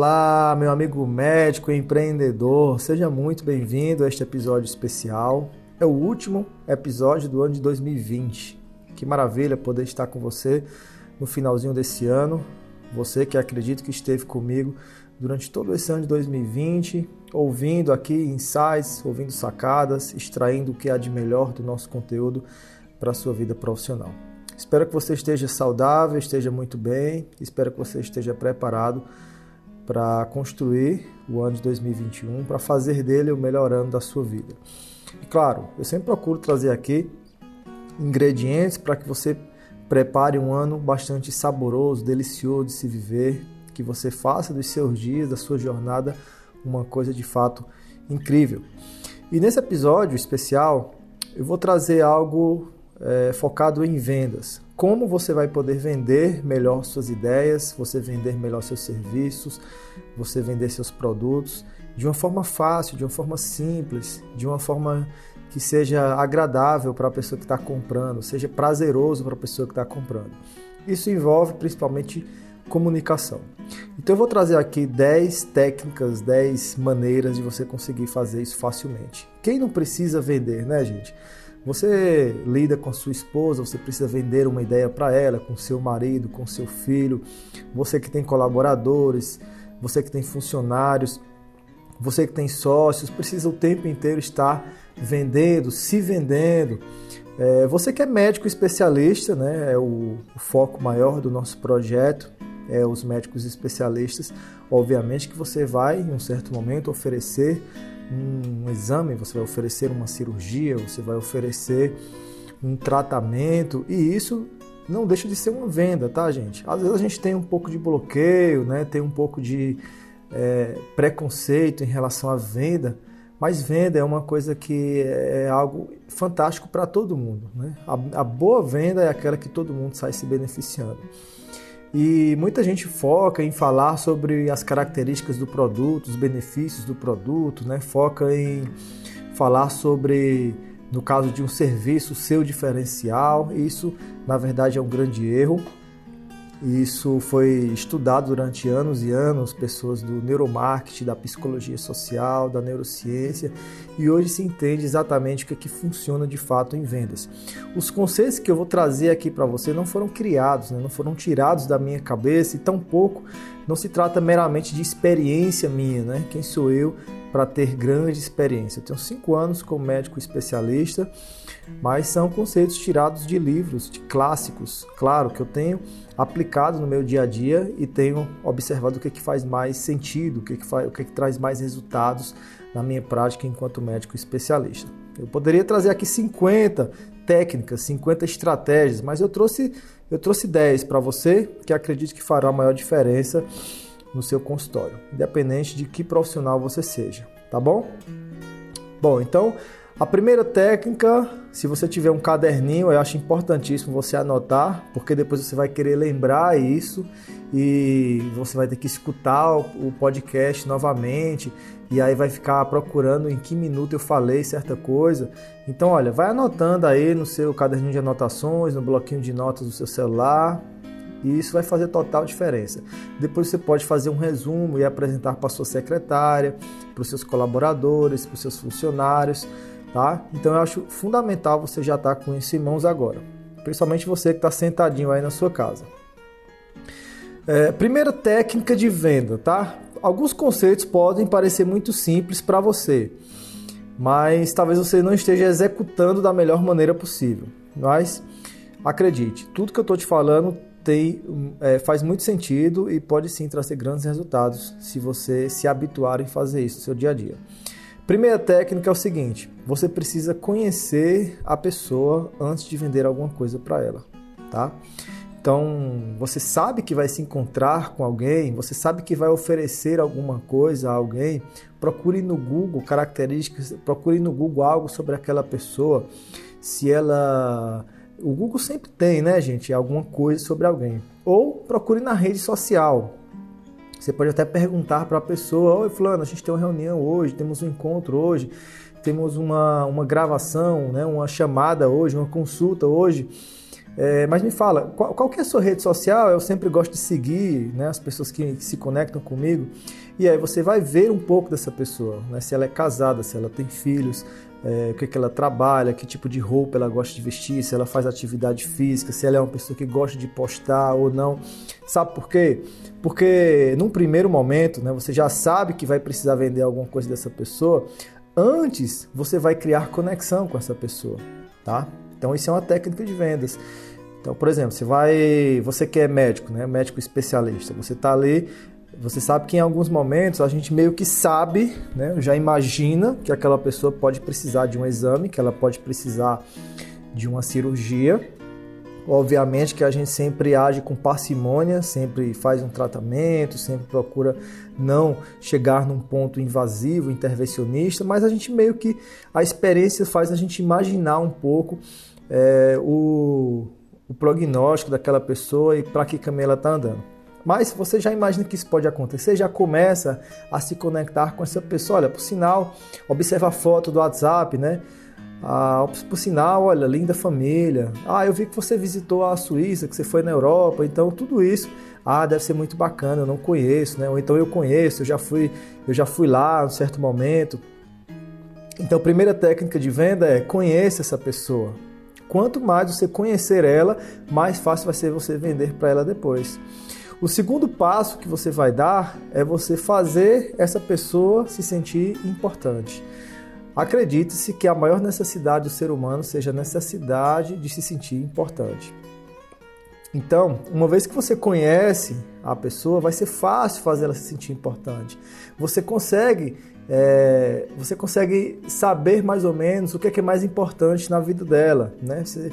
Olá, meu amigo médico empreendedor, seja muito bem-vindo a este episódio especial. É o último episódio do ano de 2020. Que maravilha poder estar com você no finalzinho desse ano. Você que acredito que esteve comigo durante todo esse ano de 2020, ouvindo aqui insights, ouvindo sacadas, extraindo o que há de melhor do nosso conteúdo para a sua vida profissional. Espero que você esteja saudável, esteja muito bem, espero que você esteja preparado para construir o ano de 2021, para fazer dele o melhor ano da sua vida. E claro, eu sempre procuro trazer aqui ingredientes para que você prepare um ano bastante saboroso, delicioso de se viver, que você faça dos seus dias, da sua jornada, uma coisa de fato incrível. E nesse episódio especial, eu vou trazer algo é, focado em vendas como você vai poder vender melhor suas ideias, você vender melhor seus serviços, você vender seus produtos de uma forma fácil, de uma forma simples, de uma forma que seja agradável para a pessoa que está comprando, seja prazeroso para a pessoa que está comprando. Isso envolve principalmente comunicação. Então eu vou trazer aqui 10 técnicas, 10 maneiras de você conseguir fazer isso facilmente. Quem não precisa vender, né, gente? Você lida com a sua esposa, você precisa vender uma ideia para ela, com seu marido, com seu filho, você que tem colaboradores, você que tem funcionários, você que tem sócios, precisa o tempo inteiro estar vendendo, se vendendo. É, você que é médico especialista, né, é o, o foco maior do nosso projeto, é os médicos especialistas. Obviamente que você vai, em um certo momento, oferecer um exame, você vai oferecer uma cirurgia, você vai oferecer um tratamento e isso não deixa de ser uma venda, tá, gente? Às vezes a gente tem um pouco de bloqueio, né? Tem um pouco de é, preconceito em relação à venda, mas venda é uma coisa que é algo fantástico para todo mundo, né? A, a boa venda é aquela que todo mundo sai se beneficiando. E muita gente foca em falar sobre as características do produto, os benefícios do produto, né? Foca em falar sobre, no caso de um serviço, seu diferencial. Isso, na verdade, é um grande erro. Isso foi estudado durante anos e anos, pessoas do neuromarketing, da psicologia social, da neurociência, e hoje se entende exatamente o que, é que funciona de fato em vendas. Os conceitos que eu vou trazer aqui para você não foram criados, né? não foram tirados da minha cabeça e tampouco não se trata meramente de experiência minha, né? Quem sou eu para ter grande experiência? Eu tenho cinco anos como médico especialista, mas são conceitos tirados de livros, de clássicos. Claro que eu tenho aplicado no meu dia a dia e tenho observado o que, é que faz mais sentido, o que, é que, faz, o que, é que traz mais resultados na minha prática enquanto médico especialista. Eu poderia trazer aqui 50 técnicas, 50 estratégias, mas eu trouxe, eu trouxe 10 para você que acredito que fará a maior diferença no seu consultório, independente de que profissional você seja, tá bom? Bom, então a primeira técnica, se você tiver um caderninho, eu acho importantíssimo você anotar, porque depois você vai querer lembrar isso e você vai ter que escutar o podcast novamente e aí vai ficar procurando em que minuto eu falei certa coisa. Então, olha, vai anotando aí no seu caderninho de anotações, no bloquinho de notas do seu celular, e isso vai fazer total diferença. Depois você pode fazer um resumo e apresentar para sua secretária, para os seus colaboradores, para os seus funcionários, tá? Então eu acho fundamental você já estar tá com isso em mãos agora, principalmente você que está sentadinho aí na sua casa. É, primeira técnica de venda, tá? Alguns conceitos podem parecer muito simples para você, mas talvez você não esteja executando da melhor maneira possível. Mas acredite, tudo que eu estou te falando tem, é, faz muito sentido e pode sim trazer grandes resultados se você se habituar em fazer isso no seu dia a dia. Primeira técnica é o seguinte: você precisa conhecer a pessoa antes de vender alguma coisa para ela, tá? Então, você sabe que vai se encontrar com alguém, você sabe que vai oferecer alguma coisa a alguém, procure no Google características, procure no Google algo sobre aquela pessoa, se ela o Google sempre tem, né, gente, alguma coisa sobre alguém. Ou procure na rede social. Você pode até perguntar para a pessoa: Oi, Fulano, a gente tem uma reunião hoje, temos um encontro hoje, temos uma, uma gravação, né, uma chamada hoje, uma consulta hoje. É, mas me fala, qual, qual que é a sua rede social? Eu sempre gosto de seguir né, as pessoas que, que se conectam comigo. E aí você vai ver um pouco dessa pessoa, né? se ela é casada, se ela tem filhos, é, o que, que ela trabalha, que tipo de roupa ela gosta de vestir, se ela faz atividade física, se ela é uma pessoa que gosta de postar ou não. Sabe por quê? Porque num primeiro momento, né, você já sabe que vai precisar vender alguma coisa dessa pessoa. Antes, você vai criar conexão com essa pessoa, tá? Então isso é uma técnica de vendas. Então, por exemplo, você vai, você que é médico, né, médico especialista, você está ali você sabe que em alguns momentos a gente meio que sabe, né, já imagina que aquela pessoa pode precisar de um exame, que ela pode precisar de uma cirurgia. Obviamente que a gente sempre age com parcimônia, sempre faz um tratamento, sempre procura não chegar num ponto invasivo, intervencionista, mas a gente meio que a experiência faz a gente imaginar um pouco é, o, o prognóstico daquela pessoa e para que caminho ela está andando. Mas você já imagina que isso pode acontecer, já começa a se conectar com essa pessoa. Olha, por sinal, observa a foto do WhatsApp, né? Ah, por sinal, olha, linda família. Ah, eu vi que você visitou a Suíça, que você foi na Europa, então tudo isso. Ah, deve ser muito bacana, eu não conheço, né? Ou então eu conheço, eu já fui, eu já fui lá em certo momento. Então, a primeira técnica de venda é conheça essa pessoa. Quanto mais você conhecer ela, mais fácil vai ser você vender para ela depois. O segundo passo que você vai dar é você fazer essa pessoa se sentir importante. Acredite-se que a maior necessidade do ser humano seja a necessidade de se sentir importante. Então, uma vez que você conhece a pessoa, vai ser fácil fazer ela se sentir importante. Você consegue, é, você consegue saber mais ou menos o que é, que é mais importante na vida dela, né? Você,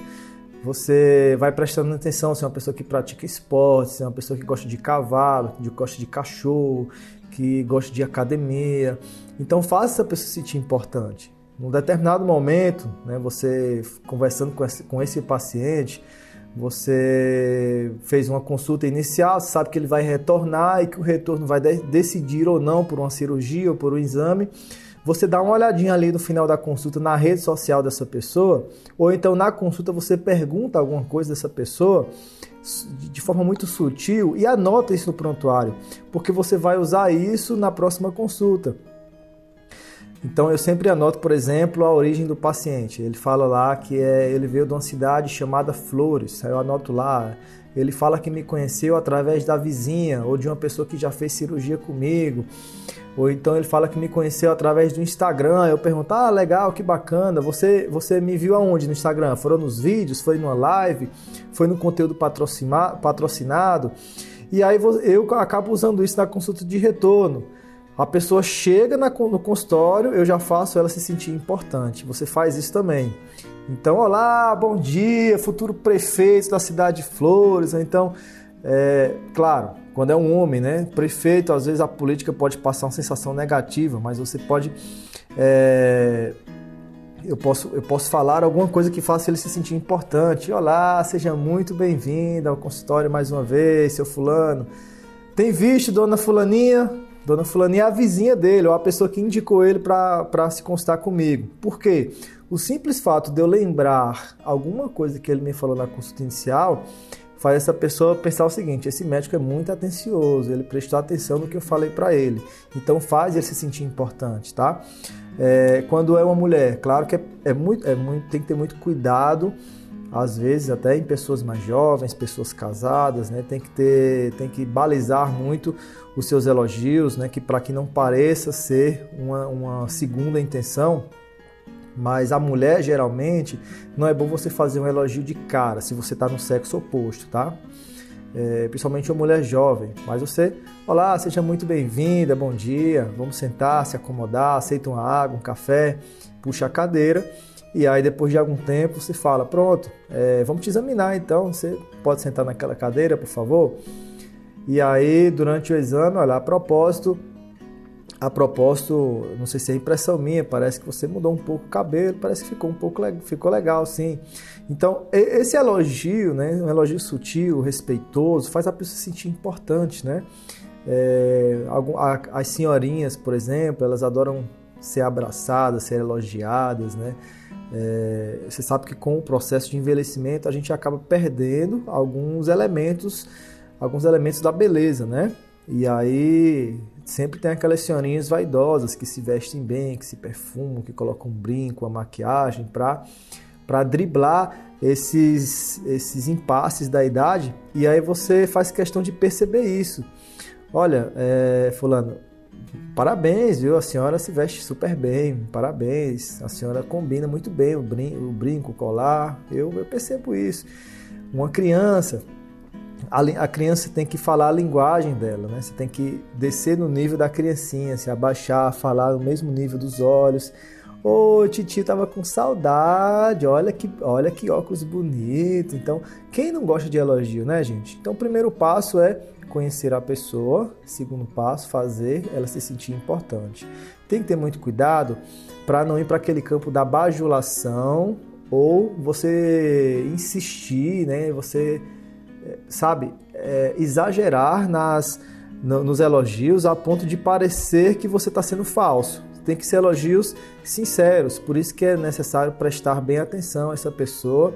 você vai prestando atenção se é uma pessoa que pratica esporte, se é uma pessoa que gosta de cavalo, que gosta de cachorro, que gosta de academia. Então faça essa pessoa se sentir importante. Num determinado momento, né, você conversando com esse, com esse paciente, você fez uma consulta inicial, sabe que ele vai retornar e que o retorno vai de decidir ou não por uma cirurgia ou por um exame você dá uma olhadinha ali no final da consulta na rede social dessa pessoa, ou então na consulta você pergunta alguma coisa dessa pessoa de forma muito sutil e anota isso no prontuário, porque você vai usar isso na próxima consulta. Então eu sempre anoto, por exemplo, a origem do paciente. Ele fala lá que é, ele veio de uma cidade chamada Flores. Aí eu anoto lá. Ele fala que me conheceu através da vizinha ou de uma pessoa que já fez cirurgia comigo. Ou então ele fala que me conheceu através do Instagram. Eu pergunto: "Ah, legal, que bacana. Você você me viu aonde no Instagram? Foram nos vídeos? Foi numa live? Foi no conteúdo patrocinado?" E aí eu acabo usando isso na consulta de retorno. A pessoa chega no consultório, eu já faço ela se sentir importante. Você faz isso também. Então, olá, bom dia, futuro prefeito da cidade de Flores. Então, é, claro, quando é um homem, né? Prefeito, às vezes a política pode passar uma sensação negativa, mas você pode. É, eu, posso, eu posso falar alguma coisa que faça ele se sentir importante. Olá, seja muito bem-vindo ao consultório mais uma vez, seu Fulano. Tem visto, dona Fulaninha? Dona Fulaninha é a vizinha dele, ou a pessoa que indicou ele para se constar comigo. Por quê? O simples fato de eu lembrar alguma coisa que ele me falou na consulta inicial faz essa pessoa pensar o seguinte: esse médico é muito atencioso, ele prestou atenção no que eu falei para ele, então faz ele se sentir importante, tá? É, quando é uma mulher, claro que é, é, muito, é muito, tem que ter muito cuidado, às vezes até em pessoas mais jovens, pessoas casadas, né? Tem que ter, tem que balizar muito os seus elogios, né? Que para que não pareça ser uma, uma segunda intenção mas a mulher, geralmente, não é bom você fazer um elogio de cara se você está no sexo oposto, tá? É, principalmente uma mulher jovem. Mas você, olá, seja muito bem-vinda, bom dia, vamos sentar, se acomodar, aceita uma água, um café, puxa a cadeira. E aí, depois de algum tempo, você fala: Pronto, é, vamos te examinar então. Você pode sentar naquela cadeira, por favor? E aí, durante o exame, olha, a propósito, a propósito, não sei se é impressão minha, parece que você mudou um pouco o cabelo, parece que ficou um pouco ficou legal, sim. Então, esse elogio, né, um elogio sutil, respeitoso, faz a pessoa se sentir importante, né? É, as senhorinhas, por exemplo, elas adoram ser abraçadas, ser elogiadas, né? É, você sabe que com o processo de envelhecimento a gente acaba perdendo alguns elementos, alguns elementos da beleza, né? E aí sempre tem aquelas senhorinhas vaidosas que se vestem bem, que se perfumam, que colocam um brinco, a maquiagem para para driblar esses esses impasses da idade. E aí você faz questão de perceber isso. Olha, é, fulano, parabéns, viu? A senhora se veste super bem, parabéns. A senhora combina muito bem o brinco, o, brinco, o colar. Eu, eu percebo isso. Uma criança, a, criança tem que falar a linguagem dela, né? Você tem que descer no nível da criancinha, se abaixar, falar no mesmo nível dos olhos. Ô, oh, titi tava com saudade, olha que, olha que óculos bonito. Então, quem não gosta de elogio, né, gente? Então, o primeiro passo é conhecer a pessoa. Segundo passo, fazer ela se sentir importante. Tem que ter muito cuidado para não ir para aquele campo da bajulação ou você insistir, né? Você sabe é, exagerar nas no, nos elogios a ponto de parecer que você está sendo falso. Tem que ser elogios sinceros. Por isso que é necessário prestar bem atenção a essa pessoa.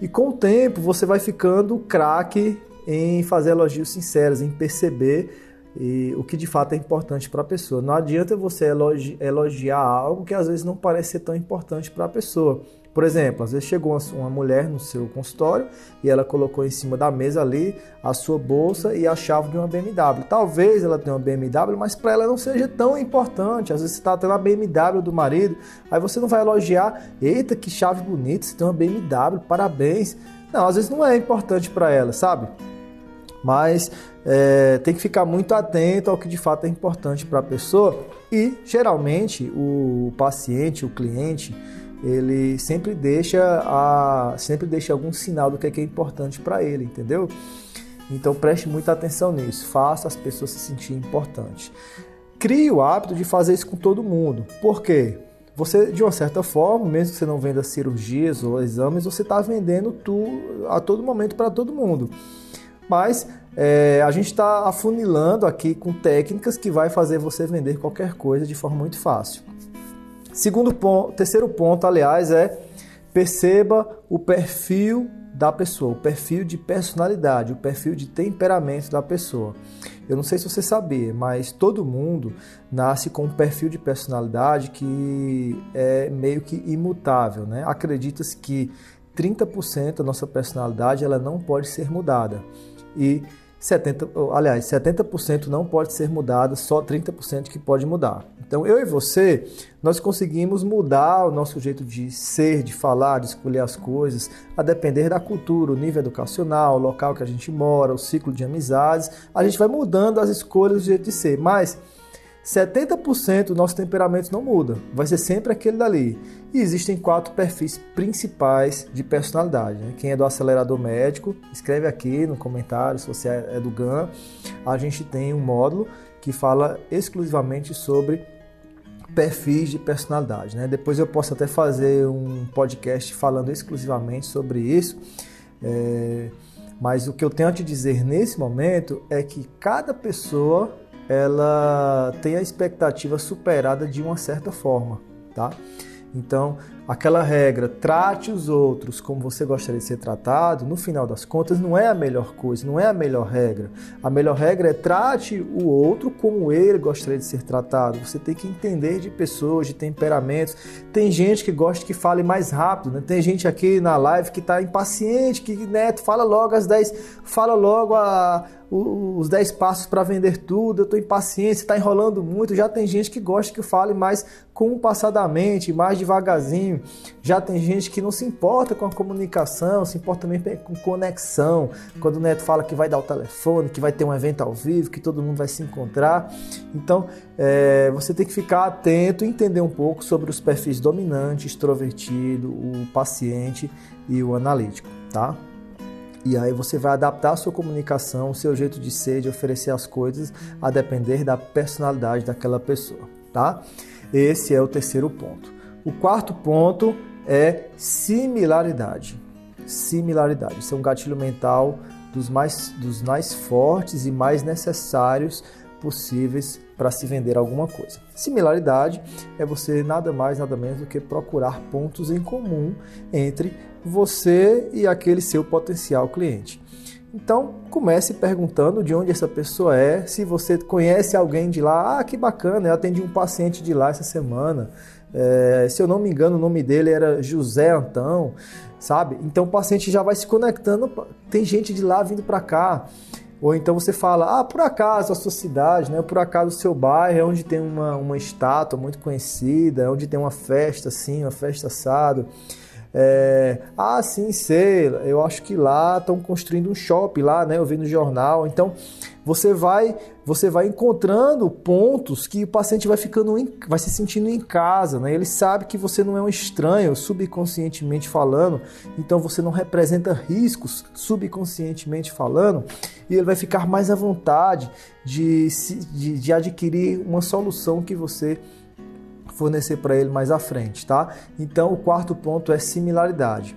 E com o tempo você vai ficando craque em fazer elogios sinceros, em perceber e, o que de fato é importante para a pessoa. Não adianta você elogi elogiar algo que às vezes não parece ser tão importante para a pessoa. Por exemplo, às vezes chegou uma mulher no seu consultório e ela colocou em cima da mesa ali a sua bolsa e a chave de uma BMW. Talvez ela tenha uma BMW, mas para ela não seja tão importante. Às vezes você está tendo a BMW do marido, aí você não vai elogiar, eita, que chave bonita, você tem uma BMW, parabéns. Não, às vezes não é importante para ela, sabe? mas é, tem que ficar muito atento ao que de fato é importante para a pessoa e geralmente o paciente, o cliente, ele sempre deixa a, sempre deixa algum sinal do que é, que é importante para ele, entendeu? Então preste muita atenção nisso, faça as pessoas se sentirem importantes. Crie o hábito de fazer isso com todo mundo. Por quê? Você, de uma certa forma, mesmo que você não venda cirurgias ou exames, você está vendendo tu, a todo momento para todo mundo mas é, a gente está afunilando aqui com técnicas que vai fazer você vender qualquer coisa de forma muito fácil. Segundo ponto, terceiro ponto, aliás, é perceba o perfil da pessoa, o perfil de personalidade, o perfil de temperamento da pessoa. Eu não sei se você sabia, mas todo mundo nasce com um perfil de personalidade que é meio que imutável, né? Acredita-se que 30% da nossa personalidade ela não pode ser mudada e 70, aliás, 70% não pode ser mudado, só 30% que pode mudar. Então, eu e você, nós conseguimos mudar o nosso jeito de ser, de falar, de escolher as coisas, a depender da cultura, o nível educacional, o local que a gente mora, o ciclo de amizades. A gente vai mudando as escolhas, o jeito de ser, mas 70% do nosso temperamento não muda, vai ser sempre aquele dali. E existem quatro perfis principais de personalidade. Né? Quem é do acelerador médico, escreve aqui no comentário se você é do GAN. A gente tem um módulo que fala exclusivamente sobre perfis de personalidade. Né? Depois eu posso até fazer um podcast falando exclusivamente sobre isso. É... Mas o que eu tenho a te dizer nesse momento é que cada pessoa ela tem a expectativa superada de uma certa forma, tá? Então, aquela regra, trate os outros como você gostaria de ser tratado, no final das contas, não é a melhor coisa, não é a melhor regra. A melhor regra é trate o outro como ele gostaria de ser tratado. Você tem que entender de pessoas, de temperamentos. Tem gente que gosta que fale mais rápido, né? Tem gente aqui na live que está impaciente, que, neto, fala logo às 10, fala logo a, os 10 passos para vender tudo, eu estou impaciente, está enrolando muito. Já tem gente que gosta que fale mais compassadamente, mais devagarzinho. Já tem gente que não se importa com a comunicação, se importa também com conexão. Quando o neto fala que vai dar o telefone, que vai ter um evento ao vivo, que todo mundo vai se encontrar. Então, é, você tem que ficar atento e entender um pouco sobre os perfis dominante, extrovertido, o paciente e o analítico, tá? E aí você vai adaptar a sua comunicação, o seu jeito de ser, de oferecer as coisas, a depender da personalidade daquela pessoa, tá? Esse é o terceiro ponto. O quarto ponto é similaridade. Similaridade. Isso é um gatilho mental dos mais, dos mais fortes e mais necessários possíveis para se vender alguma coisa. Similaridade é você nada mais, nada menos do que procurar pontos em comum entre você e aquele seu potencial cliente. Então, comece perguntando de onde essa pessoa é, se você conhece alguém de lá. Ah, que bacana, eu atendi um paciente de lá essa semana. É, se eu não me engano, o nome dele era José Antão, sabe? Então o paciente já vai se conectando. Tem gente de lá vindo para cá. Ou então você fala, ah, por acaso a sua cidade, né? por acaso o seu bairro é onde tem uma, uma estátua muito conhecida, é onde tem uma festa assim, uma festa assado. É, ah, sim, sei, eu acho que lá estão construindo um shopping lá, né? Eu vi no jornal. Então, você vai você vai encontrando pontos que o paciente vai ficando em, vai se sentindo em casa, né? Ele sabe que você não é um estranho, subconscientemente falando, então você não representa riscos, subconscientemente falando, e ele vai ficar mais à vontade de, de, de adquirir uma solução que você fornecer para ele mais à frente, tá? Então, o quarto ponto é similaridade.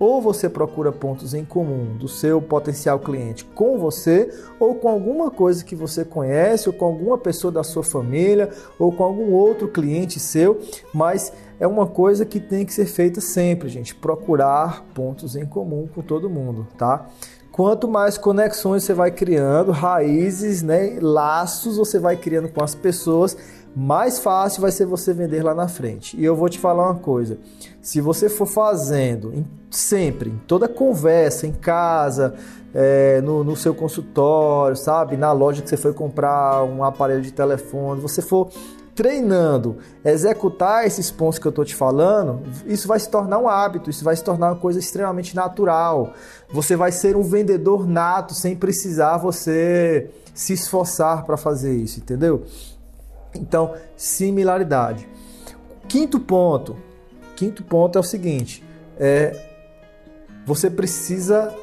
Ou você procura pontos em comum do seu potencial cliente com você, ou com alguma coisa que você conhece, ou com alguma pessoa da sua família, ou com algum outro cliente seu, mas é uma coisa que tem que ser feita sempre, gente. Procurar pontos em comum com todo mundo, tá? Quanto mais conexões você vai criando, raízes, né, laços você vai criando com as pessoas, mais fácil vai ser você vender lá na frente. E eu vou te falar uma coisa: se você for fazendo em, sempre, em toda conversa, em casa, é, no, no, seu consultório, sabe, na loja que você foi comprar um aparelho de telefone, você for treinando, executar esses pontos que eu estou te falando, isso vai se tornar um hábito, isso vai se tornar uma coisa extremamente natural. Você vai ser um vendedor nato sem precisar você se esforçar para fazer isso, entendeu? Então, similaridade. Quinto ponto. Quinto ponto é o seguinte: é, você precisa,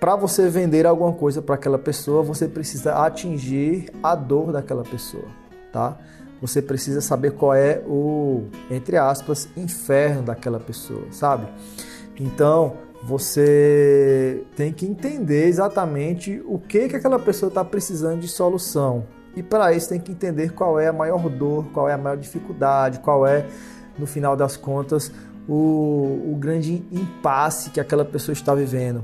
para você vender alguma coisa para aquela pessoa, você precisa atingir a dor daquela pessoa, tá? Você precisa saber qual é o, entre aspas, inferno daquela pessoa, sabe? Então, você tem que entender exatamente o que, que aquela pessoa está precisando de solução, e para isso tem que entender qual é a maior dor, qual é a maior dificuldade, qual é, no final das contas, o, o grande impasse que aquela pessoa está vivendo.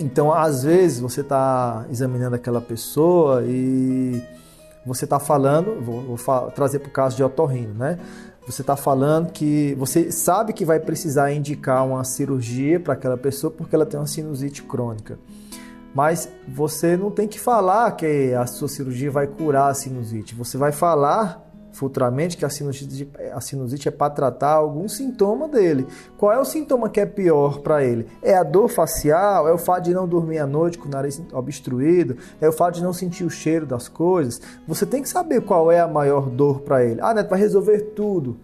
Então, às vezes, você está examinando aquela pessoa e você está falando, vou, vou trazer para o caso de otorrino, né? Você está falando que você sabe que vai precisar indicar uma cirurgia para aquela pessoa porque ela tem uma sinusite crônica. Mas você não tem que falar que a sua cirurgia vai curar a sinusite. Você vai falar futuramente que a sinusite, a sinusite é para tratar algum sintoma dele. Qual é o sintoma que é pior para ele? É a dor facial? É o fato de não dormir à noite com o nariz obstruído? É o fato de não sentir o cheiro das coisas? Você tem que saber qual é a maior dor para ele. Ah, Neto, vai resolver tudo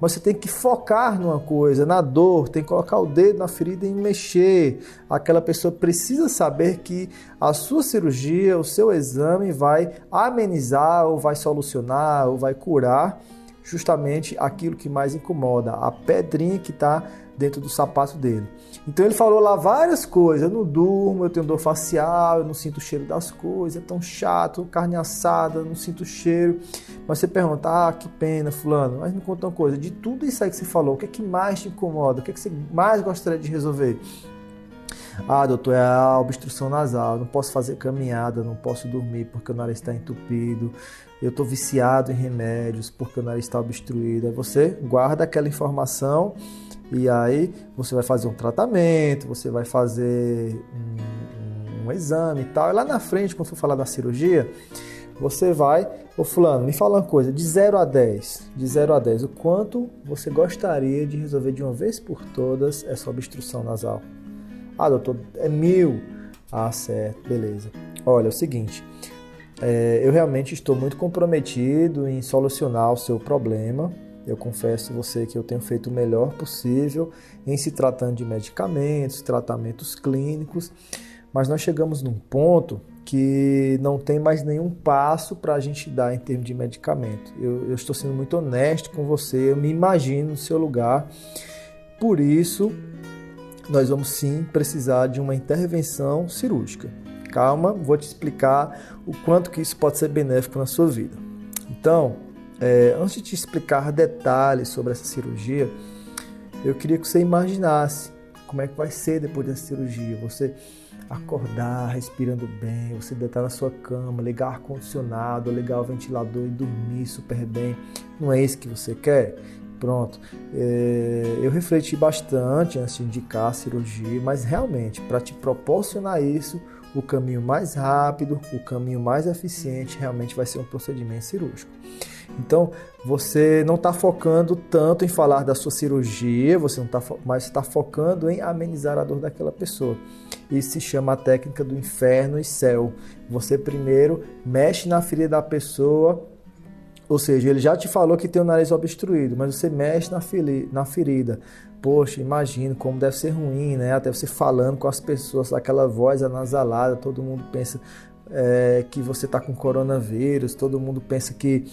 mas você tem que focar numa coisa, na dor, tem que colocar o dedo na ferida e mexer. Aquela pessoa precisa saber que a sua cirurgia, o seu exame vai amenizar ou vai solucionar ou vai curar justamente aquilo que mais incomoda, a pedrinha que está dentro do sapato dele. Então ele falou lá várias coisas. Eu não durmo, eu tenho dor facial, eu não sinto o cheiro das coisas, é tão chato, carne assada, não sinto o cheiro. Mas você pergunta, ah, que pena, fulano. Mas me conta uma coisa, de tudo isso aí que você falou, o que é que mais te incomoda? O que é que você mais gostaria de resolver? Ah, doutor, é a obstrução nasal, não posso fazer caminhada, não posso dormir porque o nariz está entupido, eu estou viciado em remédios porque o nariz está obstruído. Aí você guarda aquela informação e aí você vai fazer um tratamento, você vai fazer um, um exame e tal. E lá na frente, quando for falar da cirurgia, você vai, ô fulano, me fala uma coisa, de 0 a 10, de 0 a 10, o quanto você gostaria de resolver de uma vez por todas essa obstrução nasal? Ah, doutor, é mil. Ah, certo, beleza. Olha, é o seguinte, é, eu realmente estou muito comprometido em solucionar o seu problema, eu confesso a você que eu tenho feito o melhor possível em se tratando de medicamentos, tratamentos clínicos, mas nós chegamos num ponto que não tem mais nenhum passo para a gente dar em termos de medicamento. Eu, eu, estou sendo muito honesto com você, eu me imagino no seu lugar. Por isso, nós vamos sim precisar de uma intervenção cirúrgica. calma, vou te explicar o quanto que isso pode ser benéfico na sua vida. Então, é, antes de te explicar detalhes sobre essa cirurgia, eu queria que você imaginasse como é que vai ser depois dessa cirurgia. Você acordar respirando bem, você deitar na sua cama, ligar ar-condicionado, ligar o ventilador e dormir super bem. Não é isso que você quer? Pronto. É, eu refleti bastante antes de indicar a cirurgia, mas realmente, para te proporcionar isso, o caminho mais rápido, o caminho mais eficiente realmente vai ser um procedimento cirúrgico. Então, você não está focando tanto em falar da sua cirurgia, você não está, mas está focando em amenizar a dor daquela pessoa. Isso se chama a técnica do inferno e céu. Você primeiro mexe na ferida da pessoa, ou seja, ele já te falou que tem o nariz obstruído, mas você mexe na, na ferida. Poxa, imagino como deve ser ruim, né? Até você falando com as pessoas, aquela voz anasalada, todo mundo pensa é, que você está com coronavírus, todo mundo pensa que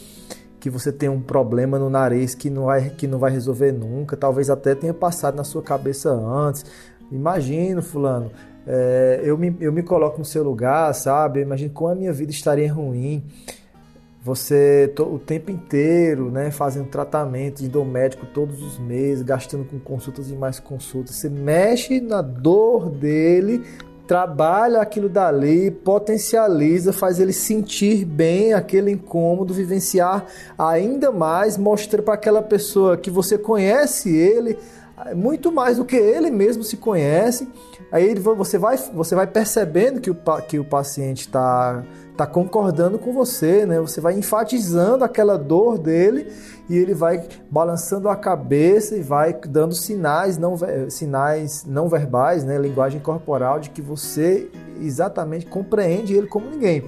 que você tem um problema no nariz que não vai, que não vai resolver nunca, talvez até tenha passado na sua cabeça antes. Imagino, fulano, é, eu, me, eu me coloco no seu lugar, sabe? Imagino como a minha vida estaria ruim. Você o tempo inteiro, né, fazendo tratamento, indo ao médico todos os meses, gastando com consultas e mais consultas. Você mexe na dor dele trabalha aquilo dali, potencializa, faz ele sentir bem aquele incômodo, vivenciar ainda mais, mostra para aquela pessoa que você conhece ele muito mais do que ele mesmo se conhece. Aí você vai, você vai percebendo que o, que o paciente está tá concordando com você, né? Você vai enfatizando aquela dor dele e ele vai balançando a cabeça e vai dando sinais não, sinais não verbais, né, linguagem corporal, de que você exatamente compreende ele como ninguém.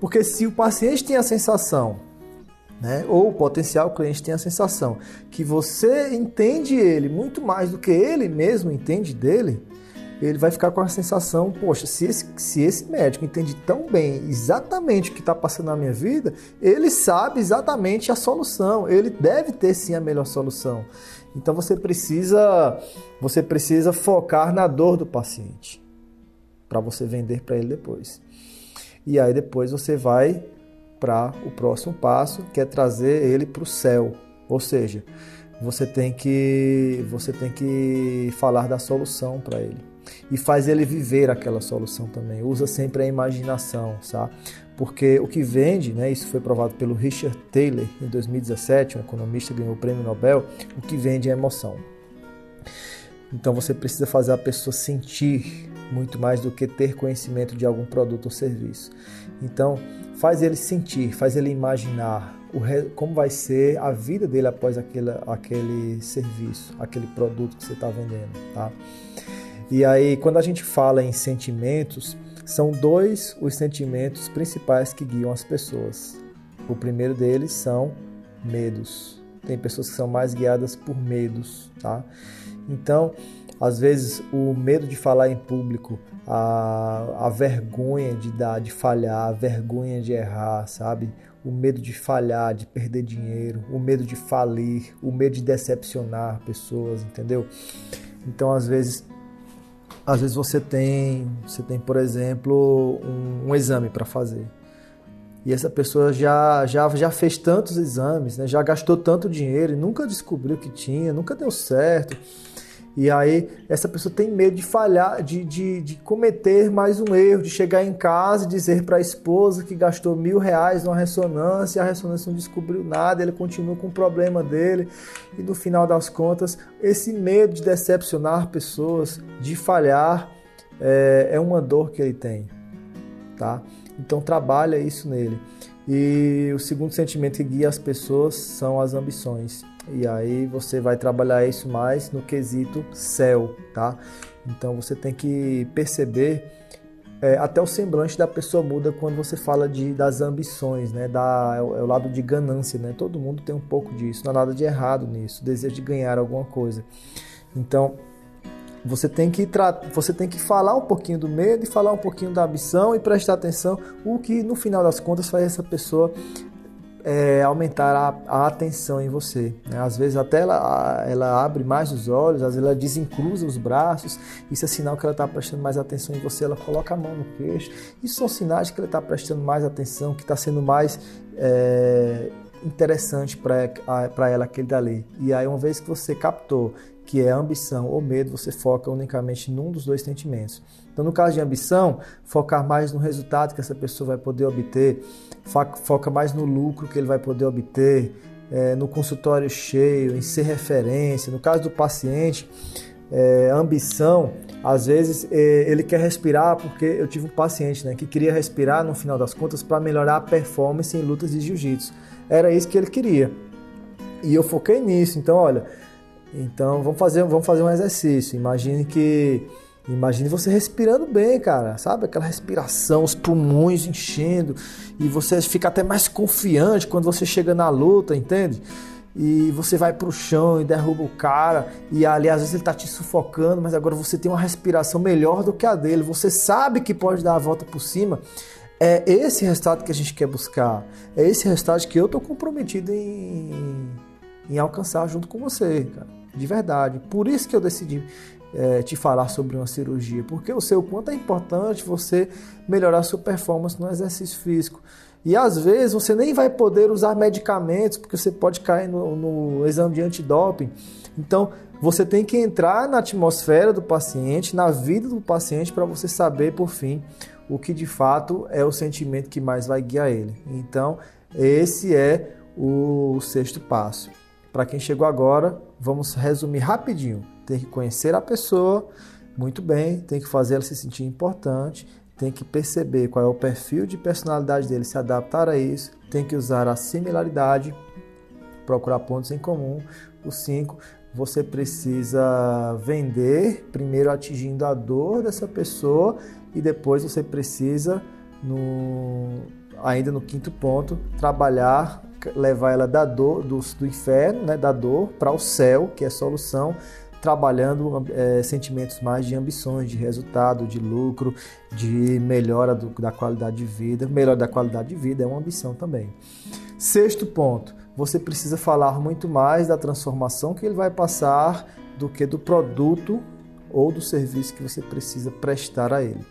Porque se o paciente tem a sensação, né, ou o potencial cliente tem a sensação que você entende ele muito mais do que ele mesmo entende dele, ele vai ficar com a sensação, poxa, se esse, se esse médico entende tão bem exatamente o que está passando na minha vida, ele sabe exatamente a solução, ele deve ter sim a melhor solução. Então você precisa, você precisa focar na dor do paciente para você vender para ele depois. E aí depois você vai para o próximo passo, que é trazer ele para o céu, ou seja, você tem que você tem que falar da solução para ele e faz ele viver aquela solução também. Usa sempre a imaginação, sabe? Porque o que vende, né, isso foi provado pelo Richard Taylor em 2017, um economista ganhou o prêmio Nobel, o que vende é emoção. Então você precisa fazer a pessoa sentir muito mais do que ter conhecimento de algum produto ou serviço. Então, faz ele sentir, faz ele imaginar re... como vai ser a vida dele após aquele, aquele serviço, aquele produto que você está vendendo, tá? E aí, quando a gente fala em sentimentos, são dois os sentimentos principais que guiam as pessoas. O primeiro deles são medos. Tem pessoas que são mais guiadas por medos, tá? Então, às vezes o medo de falar em público, a, a vergonha de dar, de falhar, a vergonha de errar, sabe? O medo de falhar, de perder dinheiro, o medo de falir, o medo de decepcionar pessoas, entendeu? Então, às vezes às vezes você tem, você tem, por exemplo, um, um exame para fazer. E essa pessoa já, já, já fez tantos exames, né? já gastou tanto dinheiro e nunca descobriu que tinha, nunca deu certo. E aí essa pessoa tem medo de falhar, de, de, de cometer mais um erro, de chegar em casa e dizer para a esposa que gastou mil reais numa ressonância, e a ressonância não descobriu nada, ele continua com o problema dele. E no final das contas, esse medo de decepcionar pessoas, de falhar, é, é uma dor que ele tem. Tá? Então trabalha isso nele. E o segundo sentimento que guia as pessoas são as ambições. E aí você vai trabalhar isso mais no quesito céu, tá? Então você tem que perceber é, até o semblante da pessoa muda quando você fala de, das ambições, né? Da, é o, é o lado de ganância, né? Todo mundo tem um pouco disso, não há nada de errado nisso, desejo de ganhar alguma coisa. Então você tem que você tem que falar um pouquinho do medo e falar um pouquinho da ambição e prestar atenção o que no final das contas faz essa pessoa é, aumentar a, a, atenção em você. Né? Às vezes até ela, ela abre mais os olhos, às vezes ela desencruza os braços, isso é sinal que ela está prestando mais atenção em você, ela coloca a mão no queixo, isso são sinais que ela está prestando mais atenção, que está sendo mais é, interessante para ela aquele dali. E aí uma vez que você captou que é ambição ou medo, você foca unicamente num dos dois sentimentos. Então, no caso de ambição, focar mais no resultado que essa pessoa vai poder obter, foca mais no lucro que ele vai poder obter, é, no consultório cheio, em ser referência. No caso do paciente, é, ambição, às vezes é, ele quer respirar, porque eu tive um paciente né, que queria respirar no final das contas para melhorar a performance em lutas de jiu-jitsu. Era isso que ele queria. E eu foquei nisso. Então, olha, então vamos fazer, vamos fazer um exercício. Imagine que Imagine você respirando bem, cara, sabe? Aquela respiração, os pulmões enchendo e você fica até mais confiante quando você chega na luta, entende? E você vai pro chão e derruba o cara e ali às vezes ele tá te sufocando, mas agora você tem uma respiração melhor do que a dele. Você sabe que pode dar a volta por cima. É esse resultado que a gente quer buscar. É esse resultado que eu tô comprometido em, em alcançar junto com você, cara. De verdade. Por isso que eu decidi é, te falar sobre uma cirurgia, porque eu sei o quanto é importante você melhorar sua performance no exercício físico. E às vezes você nem vai poder usar medicamentos, porque você pode cair no, no exame de antidoping. Então, você tem que entrar na atmosfera do paciente, na vida do paciente, para você saber, por fim, o que de fato é o sentimento que mais vai guiar ele. Então, esse é o sexto passo. Para quem chegou agora, vamos resumir rapidinho tem que conhecer a pessoa muito bem, tem que fazer ela se sentir importante, tem que perceber qual é o perfil de personalidade dele, se adaptar a isso, tem que usar a similaridade, procurar pontos em comum. O 5, você precisa vender, primeiro atingindo a dor dessa pessoa e depois você precisa, no, ainda no quinto ponto, trabalhar, levar ela da dor, do, do inferno, né, da dor, para o céu, que é solução trabalhando é, sentimentos mais de ambições, de resultado, de lucro, de melhora do, da qualidade de vida. Melhora da qualidade de vida é uma ambição também. Sexto ponto, você precisa falar muito mais da transformação que ele vai passar do que do produto ou do serviço que você precisa prestar a ele.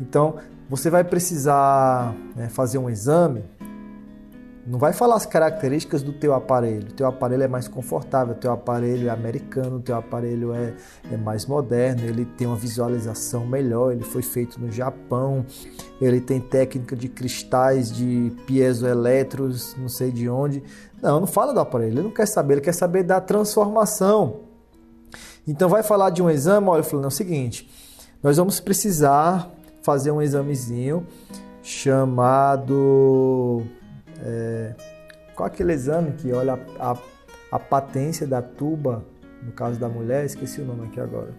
Então, você vai precisar né, fazer um exame não vai falar as características do teu aparelho. O teu aparelho é mais confortável, o teu aparelho é americano, o teu aparelho é, é mais moderno, ele tem uma visualização melhor, ele foi feito no Japão, ele tem técnica de cristais, de piezoelétricos, não sei de onde. Não, não fala do aparelho, ele não quer saber, ele quer saber da transformação. Então vai falar de um exame, olha, falando é o seguinte, nós vamos precisar fazer um examezinho chamado é, qual aquele exame que olha a, a, a patência da tuba, no caso da mulher, esqueci o nome aqui agora.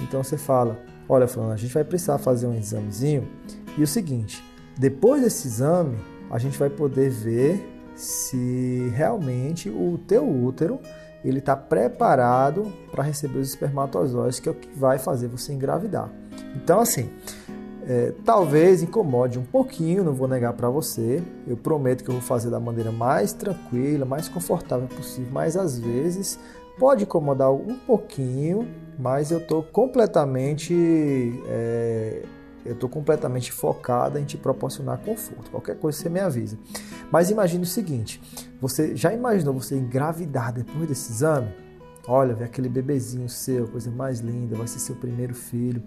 Então você fala, olha falando, a gente vai precisar fazer um examezinho e o seguinte, depois desse exame a gente vai poder ver se realmente o teu útero ele está preparado para receber os espermatozoides, que é o que vai fazer você engravidar. Então assim, é, talvez incomode um pouquinho, não vou negar para você. Eu prometo que eu vou fazer da maneira mais tranquila, mais confortável possível, mas às vezes pode incomodar um pouquinho, mas eu estou completamente é, eu estou completamente focada em te proporcionar conforto. Qualquer coisa você me avisa. Mas imagine o seguinte: você já imaginou você engravidar depois desse exame? Olha, ver aquele bebezinho seu, coisa mais linda, vai ser seu primeiro filho.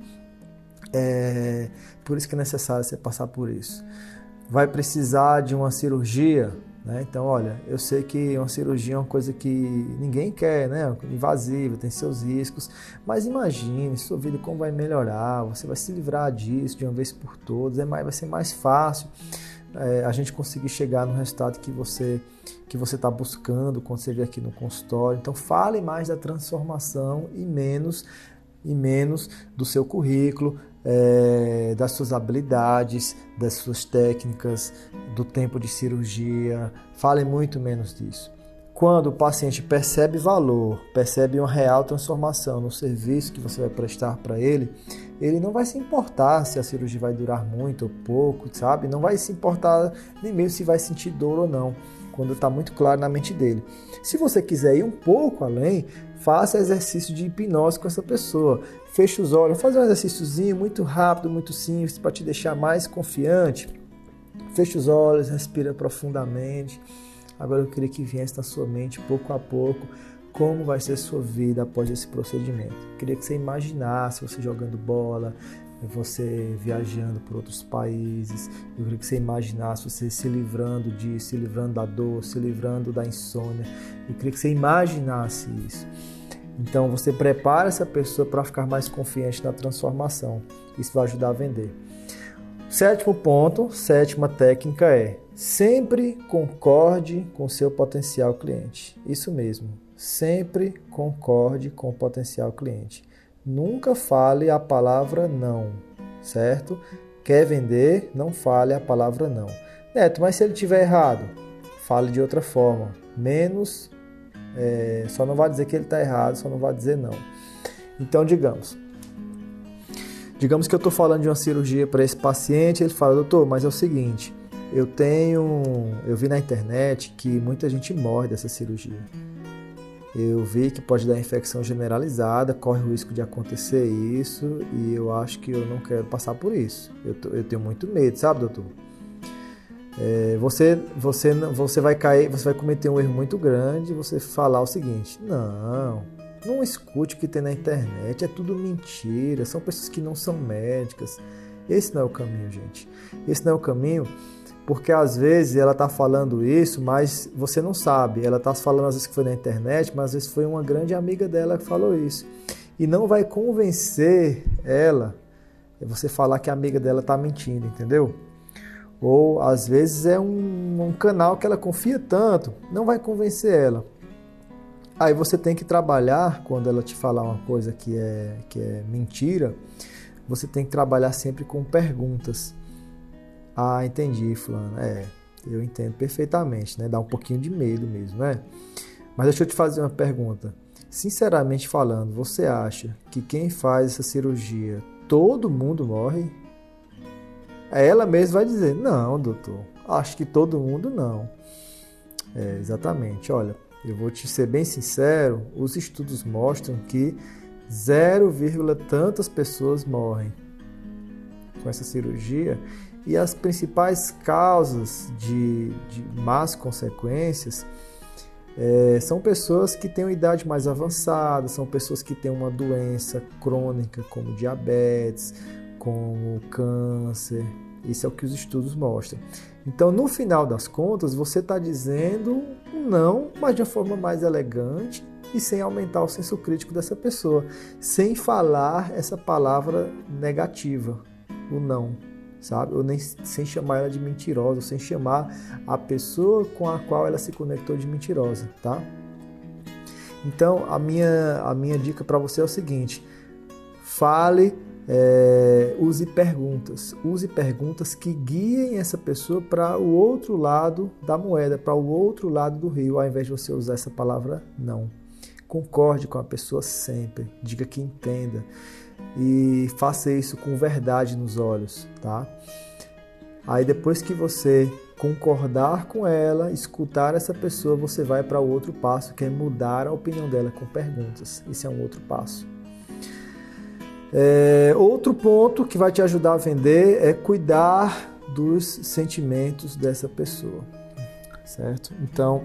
É por isso que é necessário você passar por isso. Vai precisar de uma cirurgia, né? Então, olha, eu sei que uma cirurgia é uma coisa que ninguém quer, né? Invasiva, tem seus riscos, mas imagine sua vida como vai melhorar, você vai se livrar disso de uma vez por todas, é mais, vai ser mais fácil é, a gente conseguir chegar no resultado que você que você está buscando quando você vier aqui no consultório. Então, fale mais da transformação e menos e menos do seu currículo, é, das suas habilidades, das suas técnicas, do tempo de cirurgia. Fale muito menos disso. quando o paciente percebe valor, percebe uma real transformação no serviço que você vai prestar para ele, ele não vai se importar se a cirurgia vai durar muito ou pouco, sabe? Não vai se importar nem mesmo se vai sentir dor ou não, quando está muito claro na mente dele. Se você quiser ir um pouco além, faça exercício de hipnose com essa pessoa. Feche os olhos, faz um exercíciozinho muito rápido, muito simples para te deixar mais confiante. Feche os olhos, respira profundamente. Agora eu queria que viesse na sua mente, pouco a pouco, como vai ser sua vida após esse procedimento. Eu queria que você imaginasse você jogando bola, você viajando por outros países. Eu queria que você imaginasse você se livrando disso, se livrando da dor, se livrando da insônia. Eu queria que você imaginasse isso. Então você prepara essa pessoa para ficar mais confiante na transformação. Isso vai ajudar a vender. Sétimo ponto, sétima técnica é sempre concorde com seu potencial cliente. Isso mesmo, sempre concorde com o potencial cliente. Nunca fale a palavra não, certo? Quer vender, não fale a palavra não. Neto, mas se ele tiver errado, fale de outra forma. Menos, é, só não vai dizer que ele está errado, só não vai dizer não. Então, digamos, Digamos que eu estou falando de uma cirurgia para esse paciente, ele fala, doutor, mas é o seguinte, eu tenho, eu vi na internet que muita gente morre dessa cirurgia. Eu vi que pode dar infecção generalizada, corre o risco de acontecer isso e eu acho que eu não quero passar por isso. Eu, tô, eu tenho muito medo, sabe, doutor? É, você, você, você vai cair, você vai cometer um erro muito grande. Você falar o seguinte: não, não escute o que tem na internet, é tudo mentira, são pessoas que não são médicas. Esse não é o caminho, gente. Esse não é o caminho, porque às vezes ela está falando isso, mas você não sabe. Ela está falando às vezes que foi na internet, mas às vezes foi uma grande amiga dela que falou isso. E não vai convencer ela você falar que a amiga dela está mentindo, entendeu? Ou às vezes é um, um canal que ela confia tanto, não vai convencer ela. Aí você tem que trabalhar quando ela te falar uma coisa que é, que é mentira, você tem que trabalhar sempre com perguntas. Ah, entendi, fulano. É, eu entendo perfeitamente, né? Dá um pouquinho de medo mesmo, né? Mas deixa eu te fazer uma pergunta. Sinceramente falando, você acha que quem faz essa cirurgia, todo mundo morre? Ela mesma vai dizer: Não, doutor, acho que todo mundo não. É, exatamente. Olha, eu vou te ser bem sincero, os estudos mostram que 0, tantas pessoas morrem com essa cirurgia e as principais causas de, de más consequências é, são pessoas que têm uma idade mais avançada, são pessoas que têm uma doença crônica como diabetes, como câncer. Isso é o que os estudos mostram. Então, no final das contas, você está dizendo não, mas de uma forma mais elegante e sem aumentar o senso crítico dessa pessoa, sem falar essa palavra negativa, o não, sabe? Ou nem sem chamar ela de mentirosa, sem chamar a pessoa com a qual ela se conectou de mentirosa, tá? Então, a minha, a minha dica para você é o seguinte: fale é, use perguntas. Use perguntas que guiem essa pessoa para o outro lado da moeda, para o outro lado do rio, ao invés de você usar essa palavra não. Concorde com a pessoa sempre, diga que entenda e faça isso com verdade nos olhos, tá? Aí depois que você concordar com ela, escutar essa pessoa, você vai para o outro passo, que é mudar a opinião dela com perguntas. Esse é um outro passo. É, outro ponto que vai te ajudar a vender é cuidar dos sentimentos dessa pessoa, certo? Então,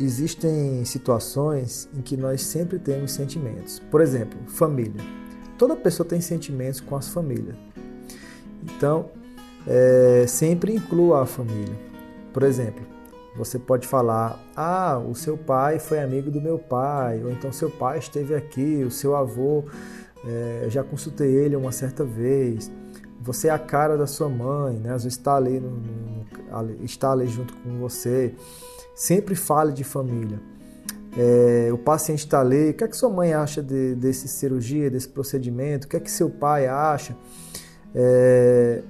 existem situações em que nós sempre temos sentimentos. Por exemplo, família. Toda pessoa tem sentimentos com as famílias. Então, é, sempre inclua a família. Por exemplo, você pode falar: Ah, o seu pai foi amigo do meu pai, ou então seu pai esteve aqui, o seu avô é, já consultei ele uma certa vez. Você é a cara da sua mãe, né? Às vezes está ali, no, no, está ali junto com você. Sempre fale de família. É, o paciente está ali, o que é que sua mãe acha de, desse cirurgia, desse procedimento? O que é que seu pai acha? É,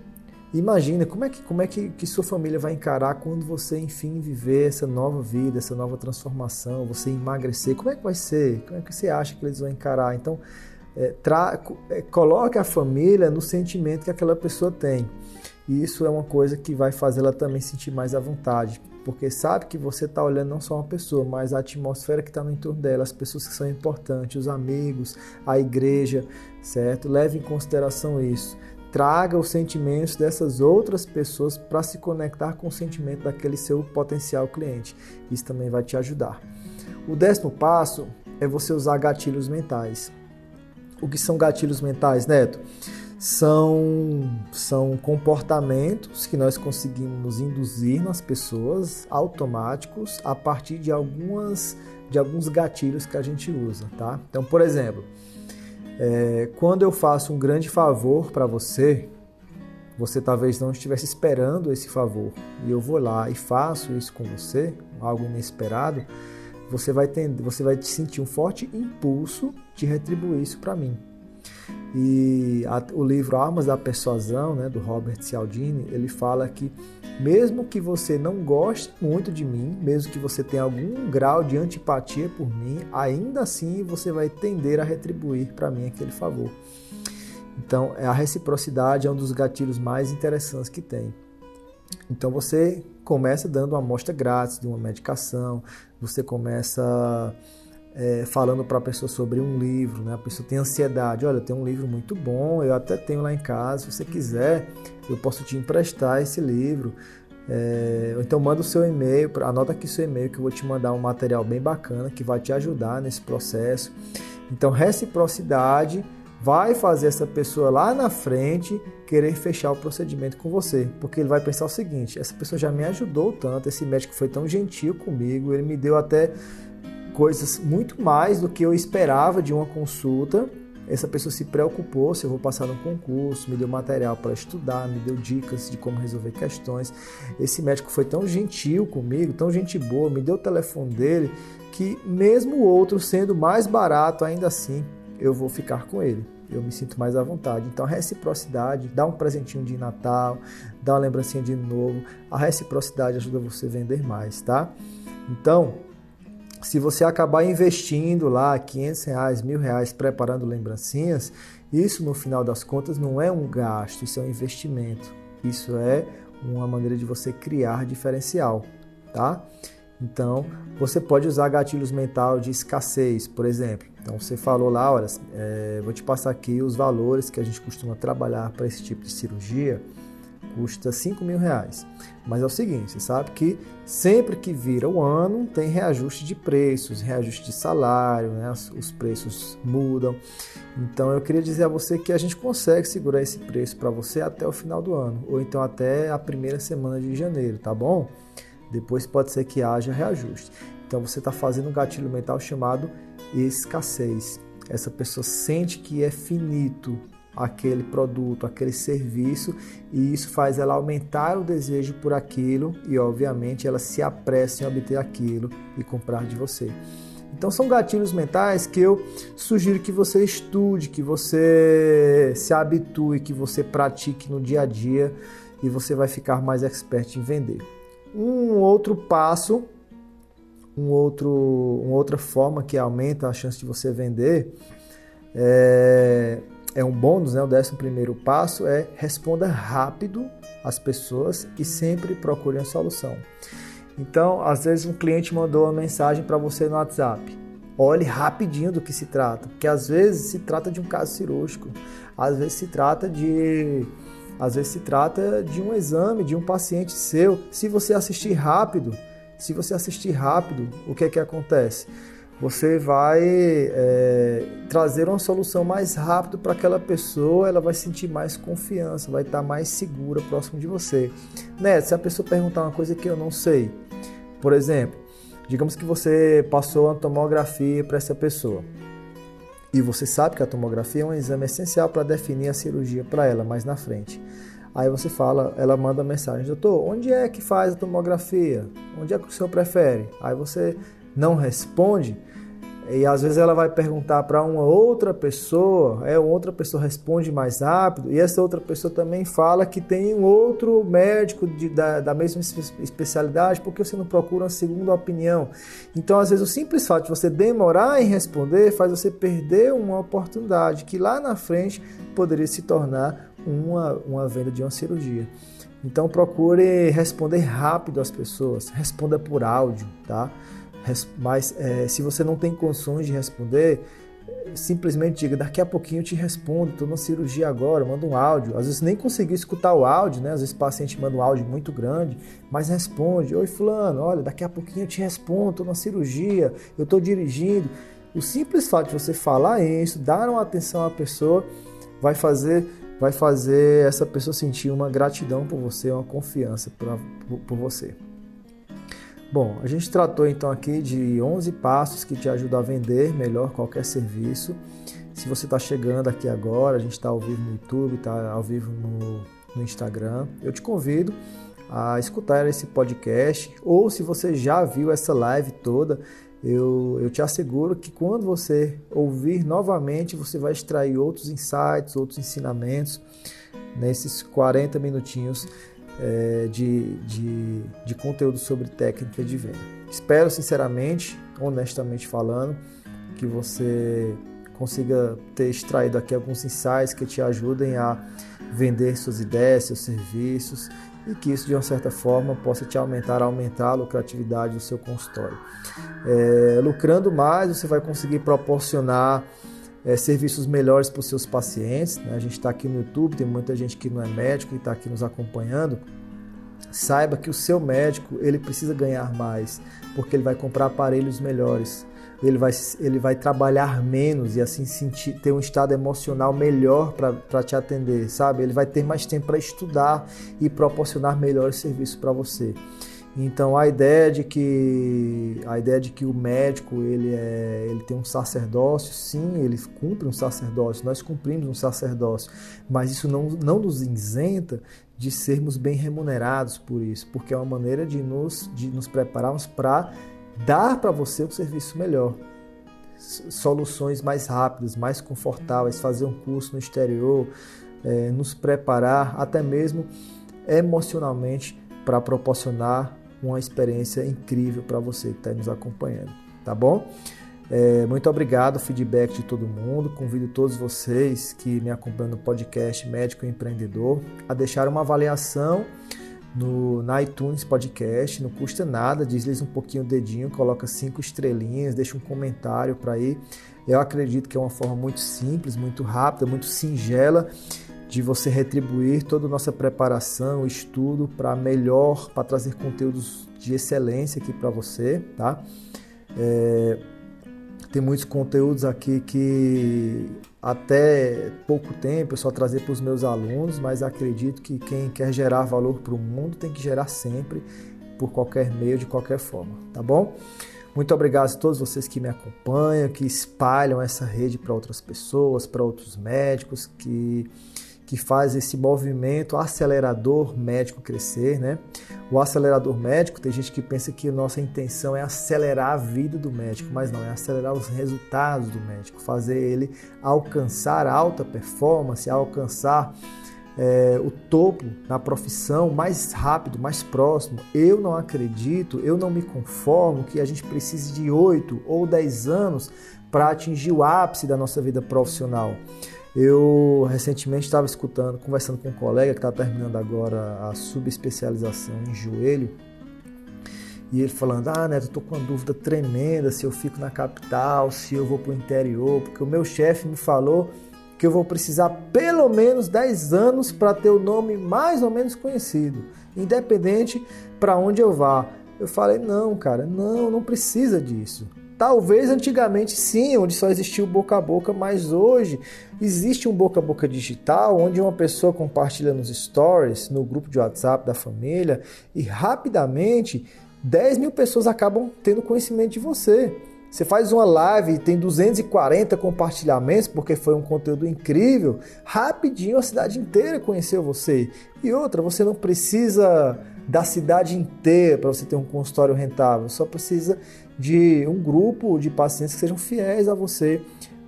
Imagina como é que como é que, que sua família vai encarar quando você enfim viver essa nova vida, essa nova transformação, você emagrecer. Como é que vai ser? Como é que você acha que eles vão encarar? Então, é, tra, é, coloque a família no sentimento que aquela pessoa tem. E isso é uma coisa que vai fazer ela também sentir mais à vontade, porque sabe que você está olhando não só uma pessoa, mas a atmosfera que está no entorno dela, as pessoas que são importantes, os amigos, a igreja, certo? Leve em consideração isso. Traga os sentimentos dessas outras pessoas para se conectar com o sentimento daquele seu potencial cliente. Isso também vai te ajudar. O décimo passo é você usar gatilhos mentais. O que são gatilhos mentais, Neto? São, são comportamentos que nós conseguimos induzir nas pessoas automáticos a partir de algumas de alguns gatilhos que a gente usa, tá? Então, por exemplo, é, quando eu faço um grande favor para você, você talvez não estivesse esperando esse favor e eu vou lá e faço isso com você, algo inesperado, você vai ter, você vai sentir um forte impulso de retribuir isso para mim. E a, o livro Armas da Persuasão, né, do Robert Cialdini, ele fala que mesmo que você não goste muito de mim, mesmo que você tenha algum grau de antipatia por mim, ainda assim você vai tender a retribuir para mim aquele favor. Então, a reciprocidade é um dos gatilhos mais interessantes que tem. Então, você começa dando uma amostra grátis de uma medicação, você começa é, falando para a pessoa sobre um livro, né? A pessoa tem ansiedade, olha, tem um livro muito bom, eu até tenho lá em casa, se você quiser, eu posso te emprestar esse livro. É, então manda o seu e-mail, anota aqui seu e-mail que eu vou te mandar um material bem bacana que vai te ajudar nesse processo. Então reciprocidade vai fazer essa pessoa lá na frente querer fechar o procedimento com você, porque ele vai pensar o seguinte: essa pessoa já me ajudou tanto, esse médico foi tão gentil comigo, ele me deu até coisas muito mais do que eu esperava de uma consulta. Essa pessoa se preocupou se eu vou passar no concurso, me deu material para estudar, me deu dicas de como resolver questões. Esse médico foi tão gentil comigo, tão gente boa, me deu o telefone dele, que mesmo o outro sendo mais barato, ainda assim eu vou ficar com ele. Eu me sinto mais à vontade. Então, a reciprocidade, dá um presentinho de Natal, dá uma lembrancinha de novo. A reciprocidade ajuda você a vender mais, tá? Então, se você acabar investindo lá 500 reais, mil reais preparando lembrancinhas, isso no final das contas não é um gasto, isso é um investimento. Isso é uma maneira de você criar diferencial, tá? Então, você pode usar gatilhos mental de escassez, por exemplo. Então, você falou lá, olha, é, vou te passar aqui os valores que a gente costuma trabalhar para esse tipo de cirurgia custa 5 mil reais. Mas é o seguinte, você sabe que sempre que vira o ano tem reajuste de preços, reajuste de salário, né? os preços mudam. Então eu queria dizer a você que a gente consegue segurar esse preço para você até o final do ano, ou então até a primeira semana de janeiro, tá bom? Depois pode ser que haja reajuste. Então você está fazendo um gatilho mental chamado escassez. Essa pessoa sente que é finito, aquele produto, aquele serviço, e isso faz ela aumentar o desejo por aquilo e, obviamente, ela se apressa em obter aquilo e comprar de você. Então, são gatilhos mentais que eu sugiro que você estude, que você se habitue, que você pratique no dia a dia e você vai ficar mais expert em vender. Um outro passo, um outro, uma outra forma que aumenta a chance de você vender é é um bônus, né? O décimo primeiro passo é responda rápido às pessoas e sempre procure uma solução. Então, às vezes um cliente mandou uma mensagem para você no WhatsApp. Olhe rapidinho do que se trata, porque às vezes se trata de um caso cirúrgico, às vezes se trata de às vezes se trata de um exame de um paciente seu. Se você assistir rápido, se você assistir rápido, o que é que acontece? Você vai é, trazer uma solução mais rápido para aquela pessoa, ela vai sentir mais confiança, vai estar mais segura próximo de você. Né? Se a pessoa perguntar uma coisa que eu não sei, por exemplo, digamos que você passou uma tomografia para essa pessoa e você sabe que a tomografia é um exame essencial para definir a cirurgia para ela mais na frente. Aí você fala, ela manda mensagem, doutor, onde é que faz a tomografia? Onde é que o senhor prefere? Aí você não responde, e às vezes ela vai perguntar para uma outra pessoa, é outra pessoa responde mais rápido, e essa outra pessoa também fala que tem um outro médico de, da, da mesma especialidade, porque você não procura uma segunda opinião. Então, às vezes, o simples fato de você demorar em responder faz você perder uma oportunidade que lá na frente poderia se tornar uma, uma venda de uma cirurgia. Então, procure responder rápido às pessoas, responda por áudio, tá? Mas é, se você não tem condições de responder, simplesmente diga, daqui a pouquinho eu te respondo, estou na cirurgia agora, manda um áudio. Às vezes nem conseguiu escutar o áudio, né? Às vezes o paciente manda um áudio muito grande, mas responde, oi fulano, olha, daqui a pouquinho eu te respondo, estou na cirurgia, eu estou dirigindo. O simples fato de você falar isso, dar uma atenção à pessoa, vai fazer vai fazer essa pessoa sentir uma gratidão por você, uma confiança por, por você. Bom, a gente tratou então aqui de 11 passos que te ajudam a vender melhor qualquer serviço. Se você está chegando aqui agora, a gente está ao vivo no YouTube, está ao vivo no, no Instagram, eu te convido a escutar esse podcast ou se você já viu essa live toda, eu, eu te asseguro que quando você ouvir novamente, você vai extrair outros insights, outros ensinamentos nesses 40 minutinhos é, de, de, de conteúdo sobre técnica de venda. Espero sinceramente, honestamente falando, que você consiga ter extraído aqui alguns insights que te ajudem a vender suas ideias, seus serviços e que isso de uma certa forma possa te aumentar, aumentar a lucratividade do seu consultório. É, lucrando mais, você vai conseguir proporcionar é, serviços melhores para os seus pacientes. Né? A gente está aqui no YouTube, tem muita gente que não é médico e está aqui nos acompanhando. Saiba que o seu médico ele precisa ganhar mais, porque ele vai comprar aparelhos melhores, ele vai, ele vai trabalhar menos e assim sentir, ter um estado emocional melhor para te atender, sabe? Ele vai ter mais tempo para estudar e proporcionar melhores serviços para você. Então a ideia de que a ideia de que o médico ele é, ele tem um sacerdócio, sim, ele cumpre um sacerdócio, nós cumprimos um sacerdócio, mas isso não, não nos isenta de sermos bem remunerados por isso, porque é uma maneira de nos de nos prepararmos para dar para você um serviço melhor, soluções mais rápidas, mais confortáveis, fazer um curso no exterior, é, nos preparar até mesmo emocionalmente para proporcionar uma experiência incrível para você que está nos acompanhando, tá bom? É, muito obrigado, feedback de todo mundo. Convido todos vocês que me acompanham no podcast Médico Empreendedor a deixar uma avaliação no, na iTunes Podcast, não custa nada, desliza um pouquinho o dedinho, coloca cinco estrelinhas, deixa um comentário para ir. Eu acredito que é uma forma muito simples, muito rápida, muito singela de você retribuir toda a nossa preparação, estudo para melhor, para trazer conteúdos de excelência aqui para você, tá? É, tem muitos conteúdos aqui que até pouco tempo eu só trazia para os meus alunos, mas acredito que quem quer gerar valor para o mundo tem que gerar sempre, por qualquer meio, de qualquer forma, tá bom? Muito obrigado a todos vocês que me acompanham, que espalham essa rede para outras pessoas, para outros médicos, que que faz esse movimento acelerador médico crescer, né? O acelerador médico, tem gente que pensa que nossa intenção é acelerar a vida do médico, mas não, é acelerar os resultados do médico, fazer ele alcançar alta performance, alcançar é, o topo na profissão mais rápido, mais próximo. Eu não acredito, eu não me conformo que a gente precise de 8 ou 10 anos para atingir o ápice da nossa vida profissional. Eu recentemente estava escutando, conversando com um colega que está terminando agora a subespecialização em joelho, e ele falando: Ah, Neto, eu tô com uma dúvida tremenda se eu fico na capital, se eu vou para o interior, porque o meu chefe me falou que eu vou precisar pelo menos 10 anos para ter o nome mais ou menos conhecido, independente para onde eu vá. Eu falei: Não, cara, não, não precisa disso. Talvez antigamente sim, onde só existia o boca a boca, mas hoje existe um boca a boca digital onde uma pessoa compartilha nos stories, no grupo de WhatsApp da família e rapidamente 10 mil pessoas acabam tendo conhecimento de você. Você faz uma live e tem 240 compartilhamentos porque foi um conteúdo incrível. Rapidinho a cidade inteira conheceu você. E outra, você não precisa da cidade inteira para você ter um consultório rentável. Só precisa de um grupo de pacientes que sejam fiéis a você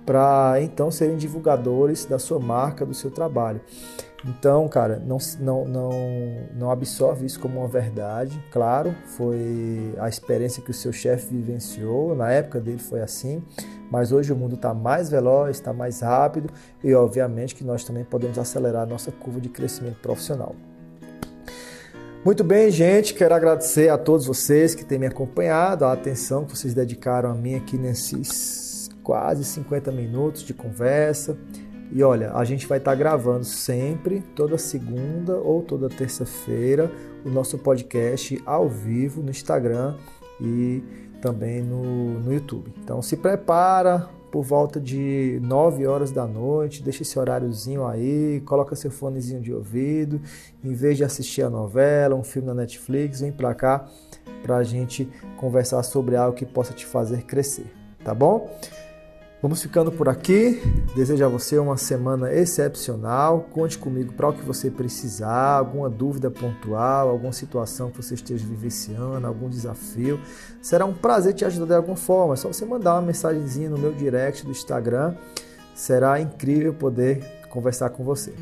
para então serem divulgadores da sua marca, do seu trabalho. Então, cara, não, não, não, não absorve isso como uma verdade. Claro, foi a experiência que o seu chefe vivenciou, na época dele foi assim, mas hoje o mundo está mais veloz, está mais rápido e, obviamente, que nós também podemos acelerar a nossa curva de crescimento profissional. Muito bem, gente, quero agradecer a todos vocês que têm me acompanhado, a atenção que vocês dedicaram a mim aqui nesses quase 50 minutos de conversa. E olha, a gente vai estar gravando sempre, toda segunda ou toda terça-feira, o nosso podcast ao vivo no Instagram e também no, no YouTube. Então se prepara por volta de 9 horas da noite, deixa esse horáriozinho aí, coloca seu fonezinho de ouvido, em vez de assistir a novela, um filme na Netflix, vem pra cá para a gente conversar sobre algo que possa te fazer crescer, tá bom? Vamos ficando por aqui. Desejo a você uma semana excepcional. Conte comigo para o que você precisar, alguma dúvida pontual, alguma situação que você esteja vivenciando, algum desafio. Será um prazer te ajudar de alguma forma. É só você mandar uma mensagenzinha no meu direct do Instagram. Será incrível poder conversar com você.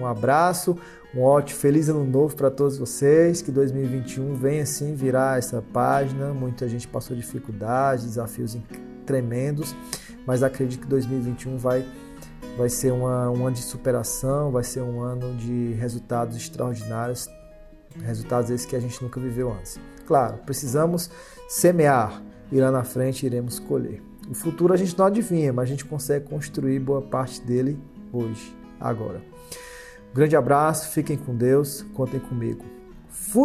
Um abraço, um ótimo, feliz ano novo para todos vocês. Que 2021 venha sim virar essa página. Muita gente passou dificuldades, desafios tremendos mas acredito que 2021 vai, vai ser uma, um ano de superação, vai ser um ano de resultados extraordinários, resultados esses que a gente nunca viveu antes. Claro, precisamos semear e lá na frente iremos colher. O futuro a gente não adivinha, mas a gente consegue construir boa parte dele hoje, agora. Grande abraço, fiquem com Deus, contem comigo. Fui!